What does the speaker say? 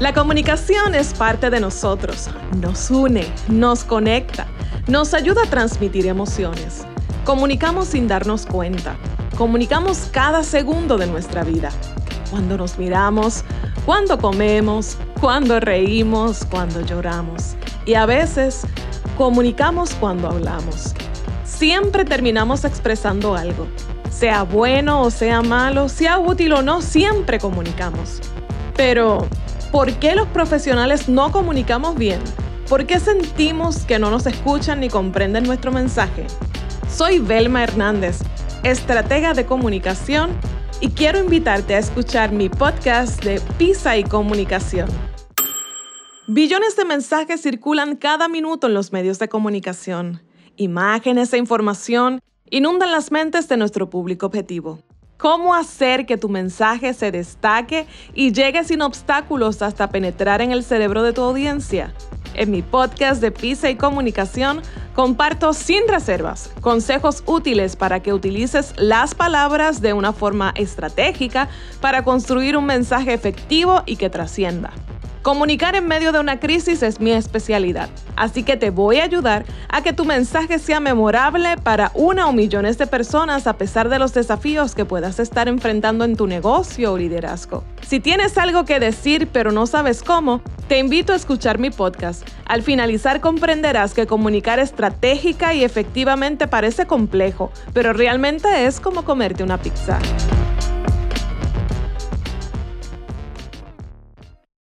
La comunicación es parte de nosotros, nos une, nos conecta, nos ayuda a transmitir emociones. Comunicamos sin darnos cuenta, comunicamos cada segundo de nuestra vida. Cuando nos miramos, cuando comemos, cuando reímos, cuando lloramos. Y a veces comunicamos cuando hablamos. Siempre terminamos expresando algo. Sea bueno o sea malo, sea útil o no, siempre comunicamos. Pero, ¿Por qué los profesionales no comunicamos bien? ¿Por qué sentimos que no nos escuchan ni comprenden nuestro mensaje? Soy Velma Hernández, estratega de comunicación, y quiero invitarte a escuchar mi podcast de Pisa y Comunicación. Billones de mensajes circulan cada minuto en los medios de comunicación. Imágenes e información inundan las mentes de nuestro público objetivo cómo hacer que tu mensaje se destaque y llegue sin obstáculos hasta penetrar en el cerebro de tu audiencia. En mi podcast de Pisa y Comunicación comparto sin reservas consejos útiles para que utilices las palabras de una forma estratégica para construir un mensaje efectivo y que trascienda. Comunicar en medio de una crisis es mi especialidad, así que te voy a ayudar a que tu mensaje sea memorable para una o millones de personas a pesar de los desafíos que puedas estar enfrentando en tu negocio o liderazgo. Si tienes algo que decir pero no sabes cómo, te invito a escuchar mi podcast. Al finalizar comprenderás que comunicar estratégica y efectivamente parece complejo, pero realmente es como comerte una pizza.